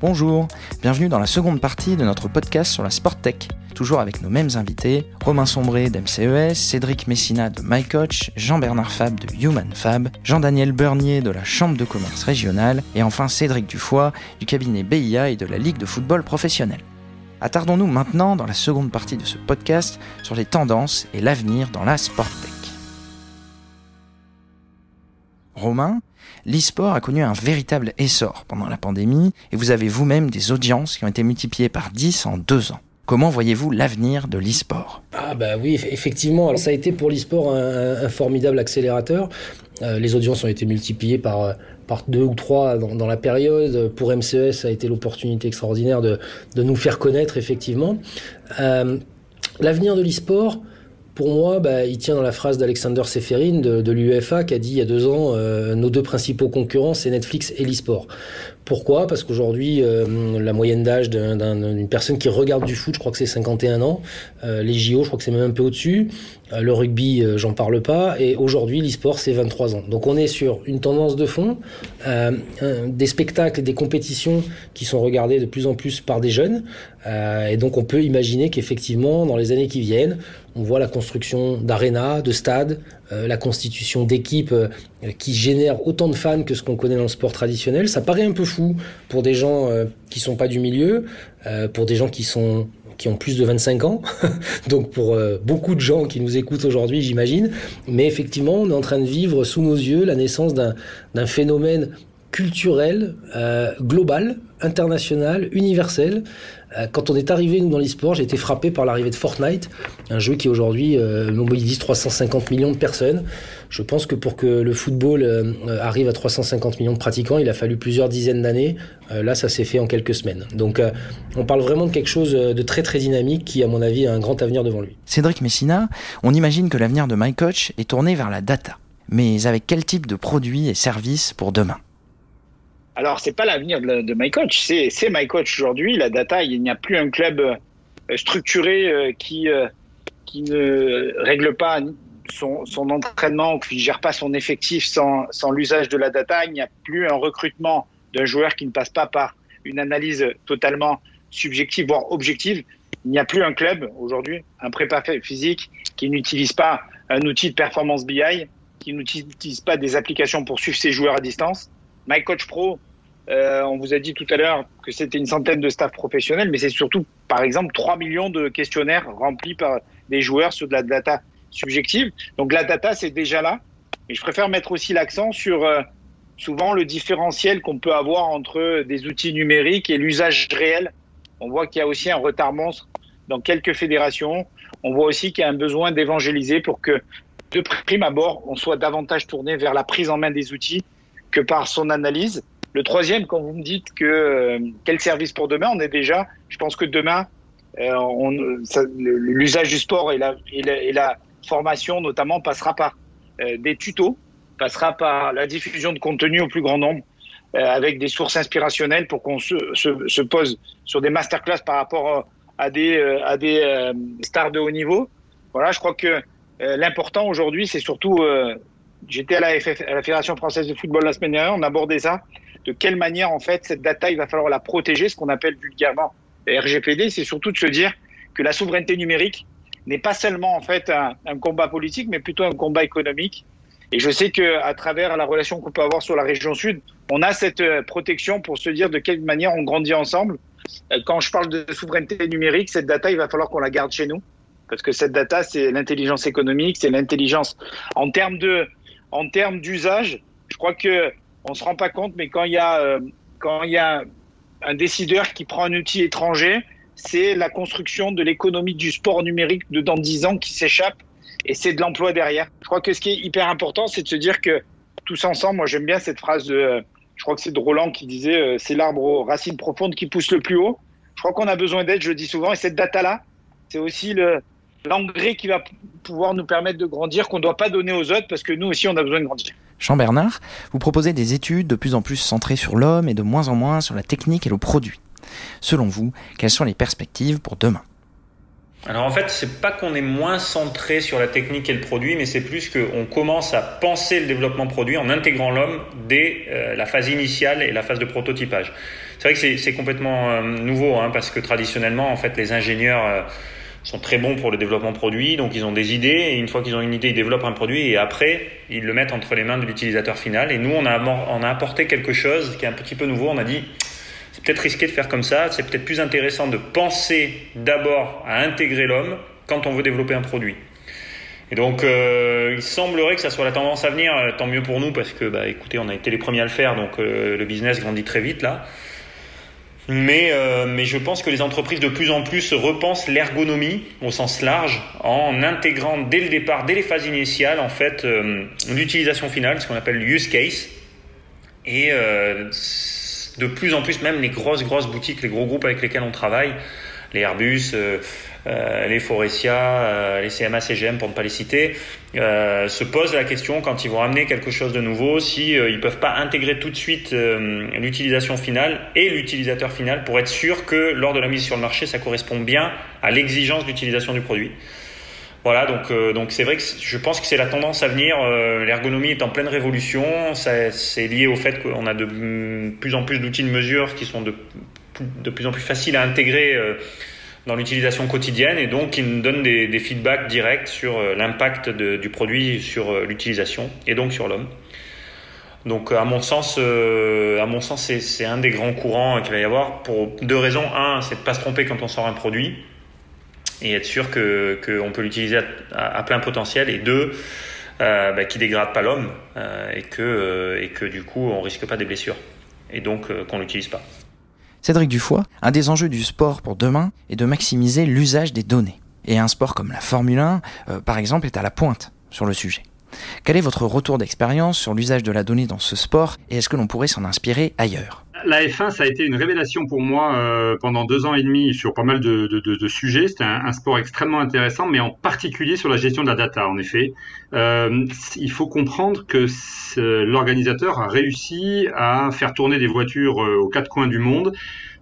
Bonjour, bienvenue dans la seconde partie de notre podcast sur la Sport Tech. Toujours avec nos mêmes invités, Romain Sombré d'MCES, Cédric Messina de MyCoach, Jean-Bernard Fab de Human Fab, Jean-Daniel Bernier de la Chambre de commerce régionale et enfin Cédric Dufoy du cabinet BIA et de la Ligue de football professionnel. Attardons-nous maintenant dans la seconde partie de ce podcast sur les tendances et l'avenir dans la Sport Tech. Romain, l'e-sport a connu un véritable essor pendant la pandémie et vous avez vous-même des audiences qui ont été multipliées par 10 en deux ans. Comment voyez-vous l'avenir de l'e-sport? Ah bah oui, effectivement, ça a été pour l'e-sport un, formidable accélérateur. Euh, les audiences ont été multipliées par, deux ou trois dans, la période. Pour MCES, ça a été l'opportunité extraordinaire de, nous faire connaître, effectivement. Euh, l'avenir de l'e-sport, pour moi, bah, il tient dans la phrase d'Alexander Seferin de, l'UEFA qui a dit il y a deux ans euh, nos deux principaux concurrents, c'est Netflix et l'e-sport. Pourquoi? Parce qu'aujourd'hui, euh, la moyenne d'âge d'une personne qui regarde du foot, je crois que c'est 51 ans. Euh, les JO, je crois que c'est même un peu au-dessus. le rugby, j'en parle pas. Et aujourd'hui, l'e-sport, c'est 23 ans. Donc on est sur une tendance de fond, des spectacles des compétitions qui sont regardés de plus en plus par des jeunes. et donc on peut imaginer qu'effectivement, dans les années qui viennent, on voit la construction d'arénas, de stades, euh, la constitution d'équipes euh, qui génèrent autant de fans que ce qu'on connaît dans le sport traditionnel. Ça paraît un peu fou pour des gens euh, qui sont pas du milieu, pour des gens qui sont qui ont plus de 25 ans, donc pour beaucoup de gens qui nous écoutent aujourd'hui, j'imagine. Mais effectivement, on est en train de vivre sous nos yeux la naissance d'un phénomène culturel, global, international, universel, euh, quand on est arrivé nous dans l'e-sport, j'ai été frappé par l'arrivée de Fortnite, un jeu qui aujourd'hui euh, mobilise 350 millions de personnes. Je pense que pour que le football euh, arrive à 350 millions de pratiquants, il a fallu plusieurs dizaines d'années. là, ça s'est fait en quelques semaines. Donc, on parle vraiment de quelque chose de très très dynamique qui, à mon avis, a un grand avenir devant lui. Cédric Messina, on imagine que l'avenir de MyCoach est tourné vers la data. Mais avec quel type de produits et services pour demain? Alors, c'est pas l'avenir de, MyCoach, c'est, MyCoach aujourd'hui. La data, il n'y a plus un club euh, structuré euh, qui, euh, qui ne règle pas son, son entraînement qui ne gère pas son effectif sans, sans l'usage de la data. Il n'y a plus un recrutement d'un joueur qui ne passe pas par une analyse totalement subjective, voire objective. Il n'y a plus un club aujourd'hui, un prépa physique, qui n'utilise pas un outil de performance BI, qui n'utilise pas des applications pour suivre ses joueurs à distance. MyCoach Pro, euh, on vous a dit tout à l'heure que c'était une centaine de staff professionnels, mais c'est surtout, par exemple, 3 millions de questionnaires remplis par des joueurs sur de la data subjective. Donc la data, c'est déjà là. Et je préfère mettre aussi l'accent sur euh, souvent le différentiel qu'on peut avoir entre des outils numériques et l'usage réel. On voit qu'il y a aussi un retard monstre dans quelques fédérations. On voit aussi qu'il y a un besoin d'évangéliser pour que, de prime abord, on soit davantage tourné vers la prise en main des outils que par son analyse. Le troisième, quand vous me dites que euh, quel service pour demain, on est déjà, je pense que demain, euh, l'usage du sport et la, formation notamment passera par euh, des tutos, passera par la diffusion de contenu au plus grand nombre, avec des sources inspirationnelles pour qu'on se, se, se, pose sur des masterclass par rapport à des, stars de haut niveau. Voilà, je crois que l'important aujourd'hui, c'est surtout J'étais à à la Fédération française de football la semaine dernière, on abordait ça de quelle manière en fait cette data il va falloir la protéger, ce qu'on appelle vulgairement RGPD, c'est surtout de se dire que la souveraineté numérique n'est pas seulement en fait un, combat politique, mais plutôt un combat économique. Et je sais que à travers la relation qu'on peut avoir sur la région sud, on a cette euh, protection pour se dire de quelle manière on grandit ensemble. Euh, quand je parle de souveraineté numérique, cette data, il va falloir qu'on la garde chez nous, parce que cette data, c'est l'intelligence économique, c'est l'intelligence en termes en termes d'usage. Je crois que on se rend pas compte, mais quand il y a euh, quand il y a un décideur qui prend un outil étranger, c'est la construction de l'économie du sport numérique de dans 10 ans qui s'échappe et c'est de l'emploi derrière. Je crois que ce qui est hyper important, c'est de se dire que tous ensemble, moi j'aime bien cette phrase de, je crois que c'est de Roland qui disait, euh, c'est l'arbre aux racines profondes qui pousse le plus haut. Je crois qu'on a besoin d'aide, je le dis souvent, et cette data-là, c'est aussi le, l'engrais qui va pouvoir nous permettre de grandir, qu'on ne doit pas donner aux autres, parce que nous aussi, on a besoin de grandir. Jean-Bernard, vous proposez des études de plus en plus centrées sur l'homme et de moins en moins sur la technique et le produit. Selon vous, quelles sont les perspectives pour demain? Alors en fait, c'est pas qu'on est moins centré sur la technique et le produit, mais c'est plus qu'on commence à penser le développement produit en intégrant l'homme dès euh, la phase initiale et la phase de prototypage. C'est vrai que c'est complètement euh, nouveau, hein, parce que traditionnellement, en fait, les ingénieurs euh, sont très bons pour le développement produit, donc ils ont des idées, et une fois qu'ils ont une idée, ils développent un produit, et après, ils le mettent entre les mains de l'utilisateur final. Et nous, on a, on a apporté quelque chose qui est un petit peu nouveau. On a dit, c'est peut-être risqué de faire comme ça, c'est peut-être plus intéressant de penser d'abord à intégrer l'homme quand on veut développer un produit. Et donc, euh, il semblerait que ça soit la tendance à venir, tant mieux pour nous, parce que, bah, écoutez, on a été les premiers à le faire, donc le business grandit très vite là. Mais, euh, mais je pense que les entreprises de plus en plus repensent l'ergonomie au sens large en intégrant dès le départ, dès les phases initiales, en fait, euh, l'utilisation finale, ce qu'on appelle use case. Et euh, de plus en plus, même les grosses, grosses boutiques, les gros groupes avec lesquels on travaille, les Airbus, les Forestia, euh, les CMA, CGM pour ne pas les citer, euh, se posent la question quand ils vont amener quelque chose de nouveau, si ils ne peuvent pas intégrer tout de suite l'utilisation finale et l'utilisateur final pour être sûr que lors de la mise sur le marché, ça correspond bien à l'exigence d'utilisation du produit. Voilà, donc donc c'est vrai que je pense que c'est la tendance à venir. L'ergonomie est en pleine révolution. C'est lié au fait qu'on a de plus en plus d'outils de mesure qui sont de, de plus en plus faciles à intégrer dans l'utilisation quotidienne et donc il nous donne des, feedbacks directs sur euh, l'impact du produit sur euh, l'utilisation et donc sur l'homme. Donc à mon sens, euh, à mon sens, c'est un des grands courants qu'il va y avoir pour deux raisons. Un, c'est de pas se tromper quand on sort un produit et être sûr que qu'on peut l'utiliser à, plein potentiel. Et deux, euh, bah, dégrade pas l'homme et que et que du coup on risque pas des blessures et donc qu'on l'utilise pas. Cédric Dufoy, un des enjeux du sport pour demain est de maximiser l'usage des données. Et un sport comme la Formule 1, euh, par exemple, est à la pointe sur le sujet. Quel est votre retour d'expérience sur l'usage de la donnée dans ce sport et est-ce que l'on pourrait s'en inspirer ailleurs? La F1, ça a été une révélation pour moi euh, pendant deux ans et demi sur pas mal de, de, de, sujets. C'était un, sport extrêmement intéressant, mais en particulier sur la gestion de la data, en effet. Euh, il faut comprendre que l'organisateur a réussi à faire tourner des voitures euh, aux quatre coins du monde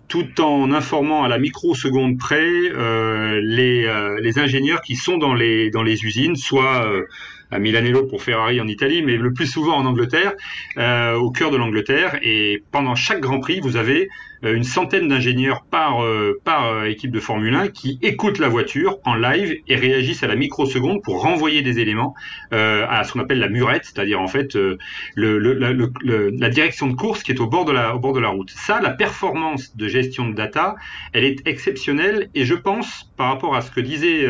tout en informant à la microseconde près euh, les, euh, les, ingénieurs qui sont dans les, dans les usines, soit euh, à Milanello pour Ferrari en Italie, mais le plus souvent en Angleterre, euh, au cœur de l'Angleterre. Et pendant chaque Grand Prix, vous avez une centaine d'ingénieurs par, euh, par équipe de Formule 1 qui écoutent la voiture en live et réagissent à la microseconde pour renvoyer des éléments à ce qu'on appelle la murette, c'est-à-dire en fait le, le, la direction de course qui est au bord de la, au bord de la route. Ça, la performance de gestion de data, elle est exceptionnelle et je pense, par rapport à ce que disait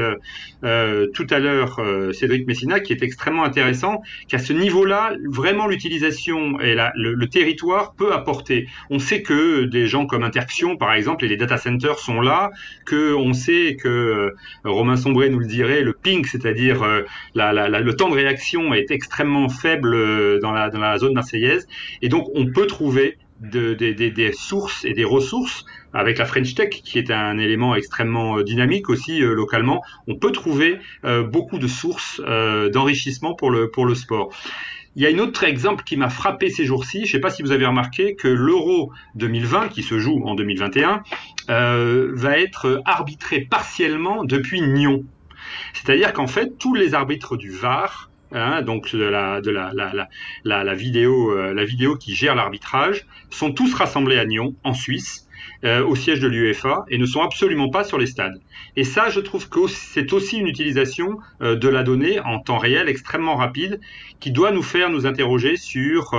tout à l'heure Cédric Messina, qui était extrêmement intéressant qu'à ce niveau-là, vraiment l'utilisation et la, le, territoire peut apporter. On sait que des gens comme Interxion, par exemple, et les data centers sont là, que on sait que euh, Romain Sombré nous le dirait, le ping, c'est-à-dire euh, le temps de réaction est extrêmement faible euh, dans la, zone marseillaise, et donc on peut trouver de, des sources et des ressources avec la French Tech qui est un élément extrêmement dynamique aussi localement, on peut trouver beaucoup de sources d'enrichissement pour le sport. Il y a un autre exemple qui m'a frappé ces jours-ci. Je ne sais pas si vous avez remarqué que l'Euro 2020, qui se joue en 2021, va être arbitré partiellement depuis Nyon. C'est-à-dire qu'en fait, tous les arbitres du VAR Hein, donc de la, la vidéo, euh, la vidéo qui gère l'arbitrage, sont tous rassemblés à Nyon, en Suisse, euh, au siège de l'UEFA, et ne sont absolument pas sur les stades. Et ça, je trouve que c'est aussi une utilisation euh, de la donnée en temps réel extrêmement rapide, qui doit nous faire nous interroger sur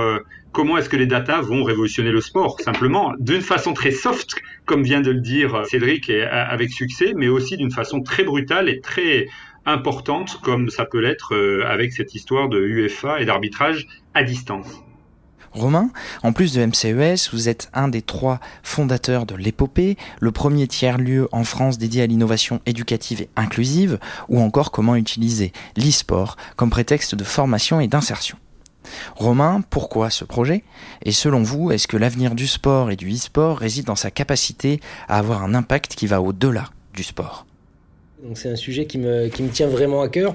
comment est-ce que les datas vont révolutionner le sport, simplement d'une façon très soft, comme vient de le dire Cédric, et avec succès, mais aussi d'une façon très brutale et très importante comme ça peut l'être euh, avec cette histoire de UFA et d'arbitrage à distance. Romain, en plus de MCES, vous êtes un des trois fondateurs de l'épopée, le premier tiers-lieu en France dédié à l'innovation éducative et inclusive, ou encore comment utiliser l'e-sport comme prétexte de formation et d'insertion. Romain, pourquoi ce projet? Et selon vous, est-ce que l'avenir du sport et du e-sport réside dans sa capacité à avoir un impact qui va au-delà du sport? C'est un sujet qui me, qui me tient vraiment à cœur.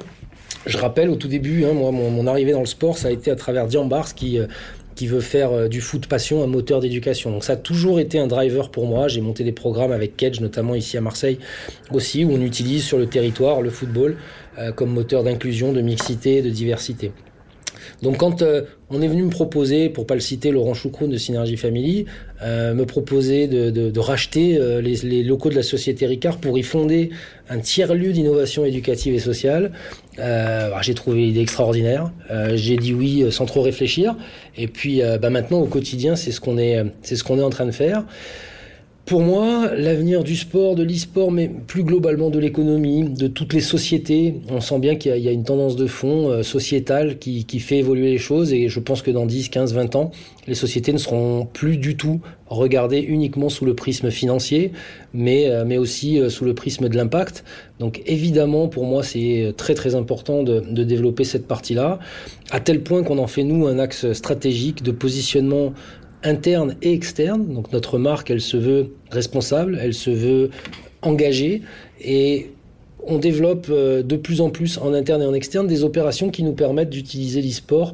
Je rappelle au tout début, hein, moi, mon, arrivée dans le sport, ça a été à travers Dian Bars qui, euh, qui veut faire du foot passion un moteur d'éducation. Donc ça a toujours été un driver pour moi. J'ai monté des programmes avec Kedge, notamment ici à Marseille aussi, où on utilise sur le territoire le football comme moteur d'inclusion, de mixité, de diversité. Donc quand euh, on est venu me proposer, pour pas le citer, Laurent Choucroune de Synergie Family, euh, me proposer de, racheter euh, les, locaux de la société Ricard pour y fonder un tiers-lieu d'innovation éducative et sociale, j'ai trouvé l'idée extraordinaire. j'ai dit oui sans trop réfléchir. Et puis bah, maintenant au quotidien, c'est ce qu'on est, c'est ce qu'on est en train de faire. Pour moi, l'avenir du sport, de l'e-sport, mais plus globalement de l'économie, de toutes les sociétés, on sent bien qu'il y, a une tendance de fond euh, sociétale qui, fait évoluer les choses et je pense que dans 10, 15, 20 ans, les sociétés ne seront plus du tout regardées uniquement sous le prisme financier, mais, euh, mais aussi euh, sous le prisme de l'impact. Donc évidemment, pour moi, c'est très très important de, de développer cette partie-là, à tel point qu'on en fait, nous, un axe stratégique de positionnement interne et externe. Donc notre marque, elle se veut responsable, elle se veut engagée et on développe euh, de plus en plus en interne et en externe des opérations qui nous permettent d'utiliser l'e-sport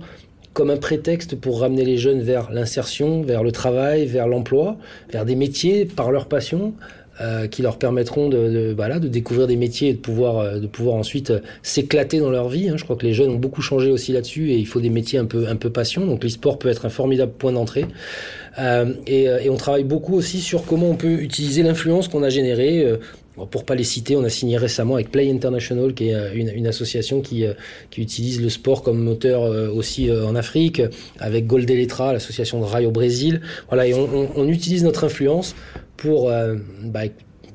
comme un prétexte pour ramener les jeunes vers l'insertion, vers le travail, vers l'emploi, vers des métiers par leur passion, euh, qui leur permettront de, de, de découvrir des métiers et de pouvoir, euh, de pouvoir ensuite euh, s'éclater dans leur vie. Hein. Je crois que les jeunes ont beaucoup changé aussi là-dessus et il faut des métiers un peu, un peu passion. Donc l'e-sport peut être un formidable point d'entrée. Et, on travaille beaucoup aussi sur comment on peut utiliser l'influence qu'on a générée. Pour pas les citer, on a signé récemment avec Play International, qui est une, une association qui, qui utilise le sport comme moteur aussi en Afrique, avec Goldeletra, l'association de rail au Brésil. Voilà, et on, utilise notre influence pour euh, bah,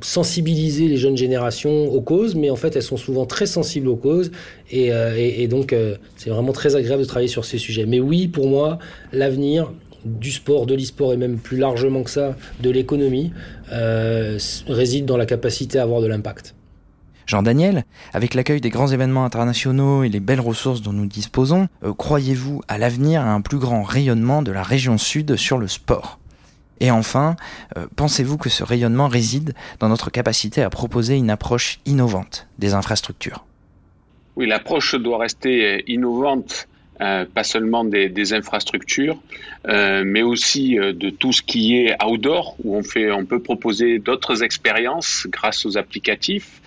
sensibiliser les jeunes générations aux causes, mais en fait elles sont souvent très sensibles aux causes et, euh, donc euh, c'est vraiment très agréable de travailler sur ces sujets. Mais oui, pour moi, l'avenir du sport, de l'e-sport et même plus largement que ça, de l'économie, réside dans la capacité à avoir de l'impact. Jean-Daniel, avec l'accueil des grands événements internationaux et les belles ressources dont nous disposons, croyez-vous à l'avenir à un plus grand rayonnement de la région sud sur le sport? Et enfin, euh, pensez-vous que ce rayonnement réside dans notre capacité à proposer une approche innovante des infrastructures? Oui, l'approche doit rester innovante, euh, pas seulement des, infrastructures, euh, mais aussi de tout ce qui est outdoor, où on, fait, on peut proposer d'autres expériences grâce aux applicatifs.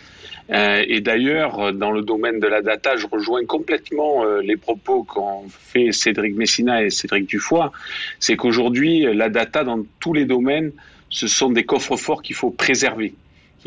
Euh, et d'ailleurs, dans le domaine de la data, je rejoins complètement euh, les propos qu'ont fait Cédric Messina et Cédric Dufoy. C'est qu'aujourd'hui, la data dans tous les domaines, ce sont des coffres forts qu'il faut préserver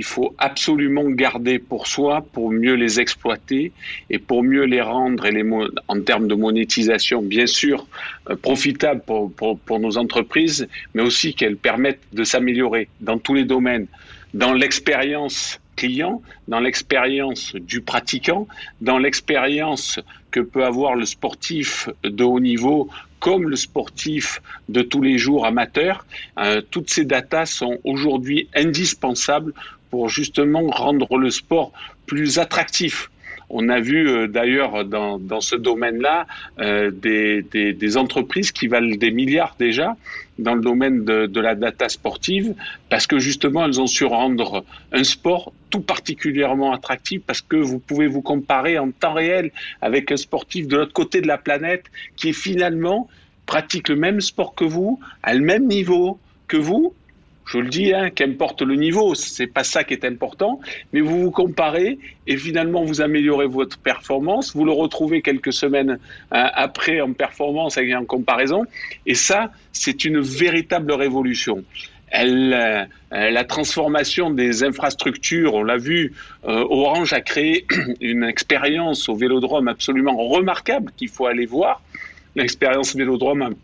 qu'il faut absolument garder pour soi pour mieux les exploiter et pour mieux les rendre et les en termes de monétisation bien sûr euh, profitables pour, pour, nos entreprises mais aussi qu'elles permettent de s'améliorer dans tous les domaines dans l'expérience client, dans l'expérience du pratiquant, dans l'expérience que peut avoir le sportif de haut niveau comme le sportif de tous les jours amateur. Euh, toutes ces datas sont aujourd'hui indispensables pour justement rendre le sport plus attractif. On a vu euh, d'ailleurs dans, dans, ce domaine-là euh, des, des, des, entreprises qui valent des milliards déjà dans le domaine de, de, la data sportive parce que justement elles ont su rendre un sport tout particulièrement attractif parce que vous pouvez vous comparer en temps réel avec un sportif de l'autre côté de la planète qui finalement pratique le même sport que vous, à le même niveau que vous, je le dis, hein, qu'importe le niveau, c'est pas ça qui est important, mais vous vous comparez et finalement vous améliorez votre performance, vous le retrouvez quelques semaines hein, après en performance et en comparaison, et ça, c'est une véritable révolution. Euh, la transformation des infrastructures, on l'a vu, euh, Orange a créé une expérience au Vélodrome absolument remarquable qu'il faut aller voir. L'expérience Vélodrome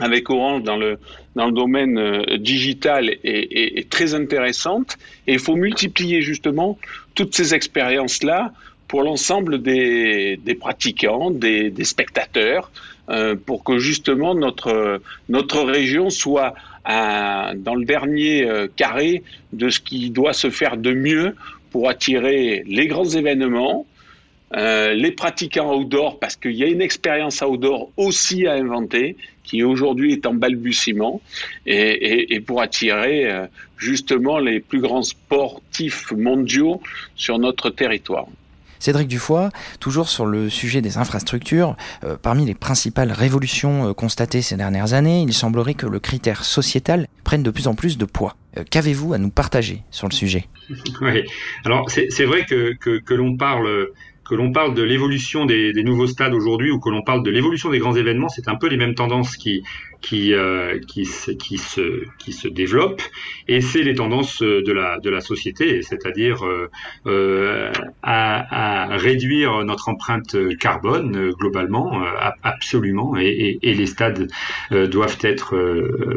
avec Orange dans le, dans le domaine euh, digital est, très intéressante. Et il faut multiplier justement toutes ces expériences-là pour l'ensemble des, des, pratiquants, des, spectateurs, euh, pour que justement notre, notre région soit à, dans le dernier euh, carré de ce qui doit se faire de mieux pour attirer les grands événements, les pratiquants outdoor, parce qu'il y a une expérience outdoor aussi à inventer, qui aujourd'hui est en balbutiement, et, et, pour attirer euh, justement les plus grands sportifs mondiaux sur notre territoire. Cédric Dufoy, toujours sur le sujet des infrastructures, euh, parmi les principales révolutions euh, constatées ces dernières années, il semblerait que le critère sociétal prenne de plus en plus de poids. Euh, qu'avez-vous à nous partager sur le sujet? Oui, alors c'est vrai que, que, que l'on parle que l'on parle de l'évolution des, nouveaux stades aujourd'hui ou que l'on parle de l'évolution des grands événements, c'est un peu les mêmes tendances qui qui euh, qui, se, qui se qui se développent et c'est les tendances de la de la société, c'est-à-dire euh, euh à, réduire notre empreinte carbone euh, globalement, euh, absolument, et, les stades doivent être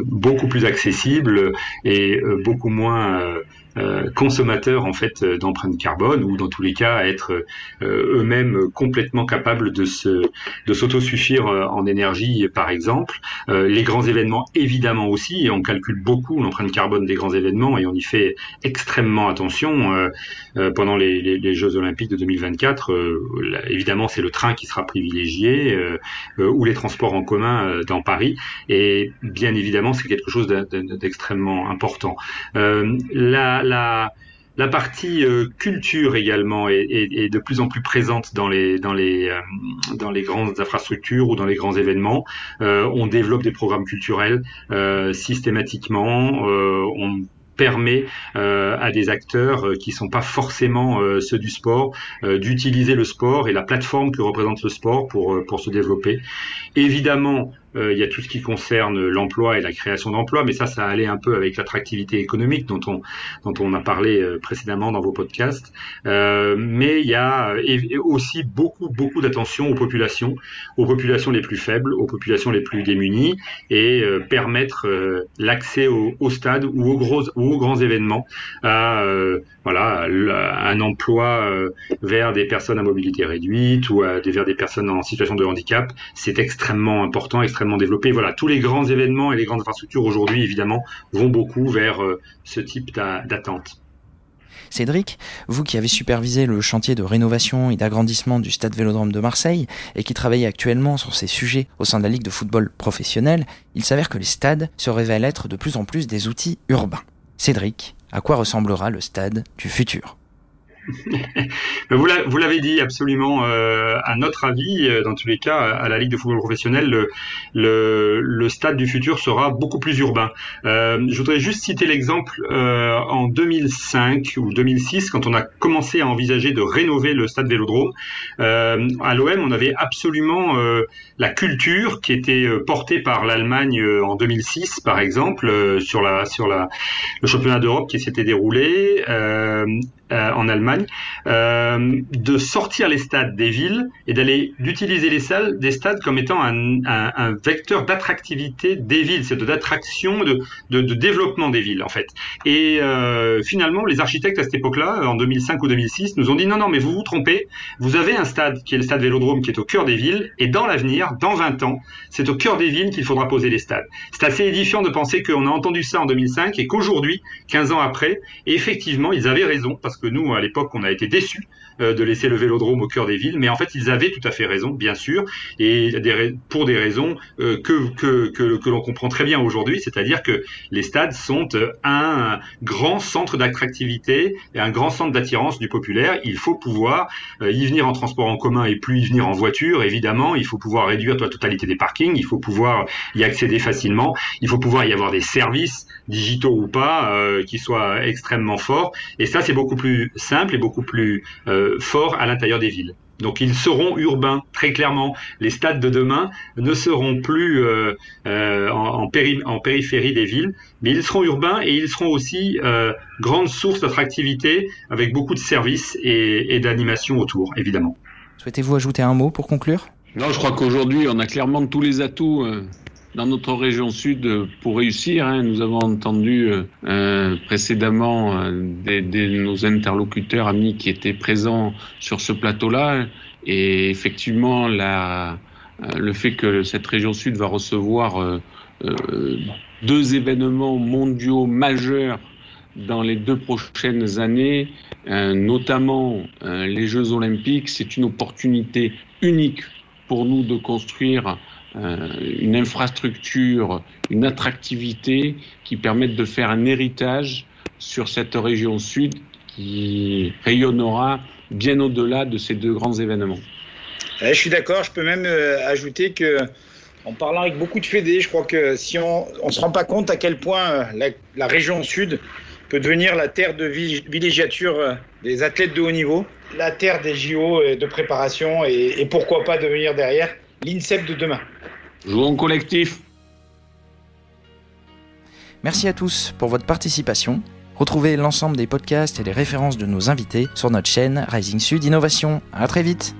beaucoup plus accessibles et beaucoup moins euh, consommateurs en fait euh, d'empreintes carbone ou dans tous les cas être euh, eux-mêmes complètement capables de se de s'autosuffire en énergie par exemple les grands événements évidemment aussi et on calcule beaucoup l'empreinte carbone des grands événements et on y fait extrêmement attention pendant les, les, les, Jeux Olympiques de 2024 évidemment c'est le train qui sera privilégié ou les transports en commun dans Paris et bien évidemment c'est quelque chose d'extrêmement important. La la, la, partie euh, culture également est, de plus en plus présente dans les dans les euh, dans les grandes infrastructures ou dans les grands événements. Euh, on développe des programmes culturels systématiquement. on permet à des acteurs qui sont pas forcément ceux du sport d'utiliser le sport et la plateforme que représente le sport pour pour se développer. Évidemment, euh, il y a tout ce qui concerne l'emploi et la création d'emplois, mais ça, ça allait un peu avec l'attractivité économique dont on, dont on a parlé euh, précédemment dans vos podcasts. Euh, mais il y a aussi beaucoup, beaucoup d'attention aux populations, aux populations les plus faibles, aux populations les plus démunies, et permettre l'accès au, stade ou aux, gros, ou aux grands événements à voilà, un emploi vers des personnes à mobilité réduite ou vers des personnes en situation de handicap. C'est extrêmement important, extrêmement développé. Voilà, tous les grands événements et les grandes infrastructures aujourd'hui, évidemment, vont beaucoup vers euh, ce type d'attente. Cédric, vous qui avez supervisé le chantier de rénovation et d'agrandissement du stade Vélodrome de Marseille et qui travaillez actuellement sur ces sujets au sein de la Ligue de football professionnel, il s'avère que les stades se révèlent être de plus en plus des outils urbains. Cédric, à quoi ressemblera le stade du futur? Vous l'avez dit absolument. Euh, à notre avis, euh, dans tous les cas, à la Ligue de football professionnel, le, stade du futur sera beaucoup plus urbain. Euh, je voudrais juste citer l'exemple en 2005 ou 2006, quand on a commencé à envisager de rénover le stade Vélodrome. À l'OM, on avait absolument la culture qui était portée par l'Allemagne en 2006, par exemple, sur le championnat d'Europe qui s'était déroulé. Euh, en Allemagne, euh, de sortir les stades des villes et d'aller d'utiliser les salles des stades comme étant un, vecteur d'attractivité des villes, c'est d'attraction, de, de, de, développement des villes en fait. Et euh, finalement, les architectes à cette époque-là, en 2005 ou 2006, nous ont dit non, non, mais vous vous trompez. Vous avez un stade qui est le stade Vélodrome, qui est au cœur des villes, et dans l'avenir, dans 20 ans, c'est au cœur des villes qu'il faudra poser les stades. C'est assez édifiant de penser qu'on a entendu ça en 2005 et qu'aujourd'hui, 15 ans après, effectivement, ils avaient raison parce que que nous, à l'époque, on a été déçus euh, de laisser le vélodrome au cœur des villes. Mais en fait, ils avaient tout à fait raison, bien sûr, et pour des raisons euh, que, que, que, l'on comprend très bien aujourd'hui, c'est-à-dire que les stades sont euh, un grand centre d'attractivité et un grand centre d'attirance du populaire. Il faut pouvoir y venir en transport en commun et plus y venir en voiture, évidemment. Il faut pouvoir réduire la totalité des parkings, il faut pouvoir y accéder facilement, il faut pouvoir y avoir des services digitaux ou pas qui soient extrêmement forts. Et ça, c'est beaucoup plus simple et beaucoup plus euh, fort à l'intérieur des villes. Donc ils seront urbains, très clairement. Les stades de demain ne seront plus euh, euh, en, périphérie des villes, mais ils seront urbains et ils seront aussi grande source d'attractivité avec beaucoup de services et, et d'animation autour, évidemment. Souhaitez-vous ajouter un mot pour conclure? Non, je crois qu'aujourd'hui on a clairement tous les atouts dans notre région sud pour réussir. Hein. Nous avons entendu euh, euh précédemment euh, des, des, nos interlocuteurs amis qui étaient présents sur ce plateau-là. Et effectivement, la, euh, le fait que cette région sud va recevoir deux événements mondiaux majeurs dans les deux prochaines années, notamment les Jeux olympiques, c'est une opportunité unique pour nous de construire euh, une infrastructure, une attractivité qui permettent de faire un héritage sur cette région sud qui rayonnera bien au-delà de ces deux grands événements. je suis d'accord, je peux même ajouter que en parlant avec beaucoup de fédés, je crois que si on ne se rend pas compte à quel point la, région sud peut devenir la terre de villégiature des athlètes de haut niveau, la terre des JO de préparation et pourquoi pas devenir derrière l'INSEP de demain. Jouons collectif. Merci à tous pour votre participation. Retrouvez l'ensemble des podcasts et les références de nos invités sur notre chaîne Rising Sud Innovation. À très vite.